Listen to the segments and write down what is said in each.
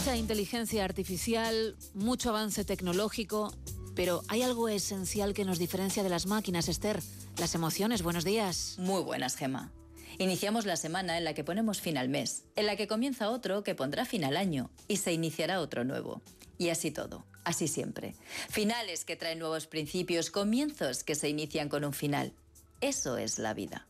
Mucha inteligencia artificial, mucho avance tecnológico, pero hay algo esencial que nos diferencia de las máquinas, Esther. Las emociones. Buenos días. Muy buenas, Gema. Iniciamos la semana en la que ponemos fin al mes, en la que comienza otro que pondrá fin al año y se iniciará otro nuevo. Y así todo, así siempre. Finales que traen nuevos principios, comienzos que se inician con un final. Eso es la vida.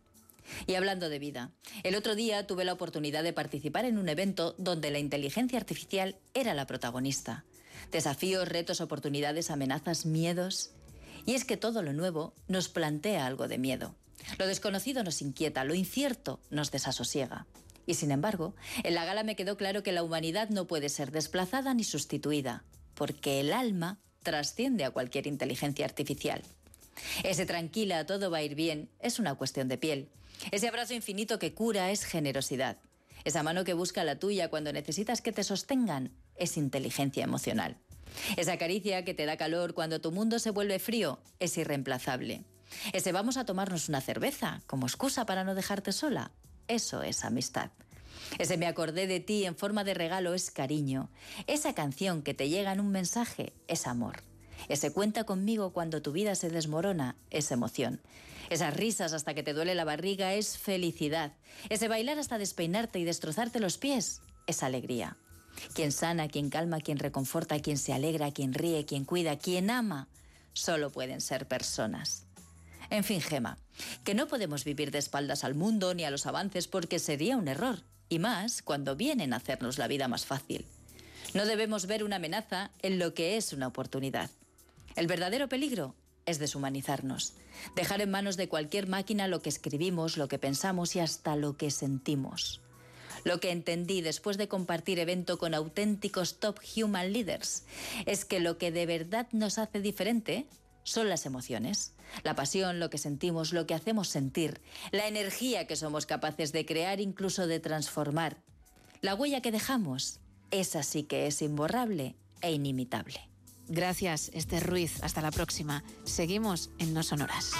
Y hablando de vida, el otro día tuve la oportunidad de participar en un evento donde la inteligencia artificial era la protagonista. Desafíos, retos, oportunidades, amenazas, miedos. Y es que todo lo nuevo nos plantea algo de miedo. Lo desconocido nos inquieta, lo incierto nos desasosiega. Y sin embargo, en la gala me quedó claro que la humanidad no puede ser desplazada ni sustituida, porque el alma trasciende a cualquier inteligencia artificial. Ese tranquila, todo va a ir bien, es una cuestión de piel. Ese abrazo infinito que cura es generosidad. Esa mano que busca la tuya cuando necesitas que te sostengan es inteligencia emocional. Esa caricia que te da calor cuando tu mundo se vuelve frío es irreemplazable. Ese vamos a tomarnos una cerveza como excusa para no dejarte sola, eso es amistad. Ese me acordé de ti en forma de regalo es cariño. Esa canción que te llega en un mensaje es amor. Ese cuenta conmigo cuando tu vida se desmorona es emoción. Esas risas hasta que te duele la barriga es felicidad. Ese bailar hasta despeinarte y destrozarte los pies es alegría. Quien sana, quien calma, quien reconforta, quien se alegra, quien ríe, quien cuida, quien ama, solo pueden ser personas. En fin, Gema, que no podemos vivir de espaldas al mundo ni a los avances porque sería un error, y más cuando vienen a hacernos la vida más fácil. No debemos ver una amenaza en lo que es una oportunidad. El verdadero peligro es deshumanizarnos, dejar en manos de cualquier máquina lo que escribimos, lo que pensamos y hasta lo que sentimos. Lo que entendí después de compartir evento con auténticos top human leaders es que lo que de verdad nos hace diferente son las emociones, la pasión, lo que sentimos, lo que hacemos sentir, la energía que somos capaces de crear, incluso de transformar. La huella que dejamos, esa sí que es imborrable e inimitable. Gracias, Esther Ruiz. Hasta la próxima. Seguimos en No Sonoras.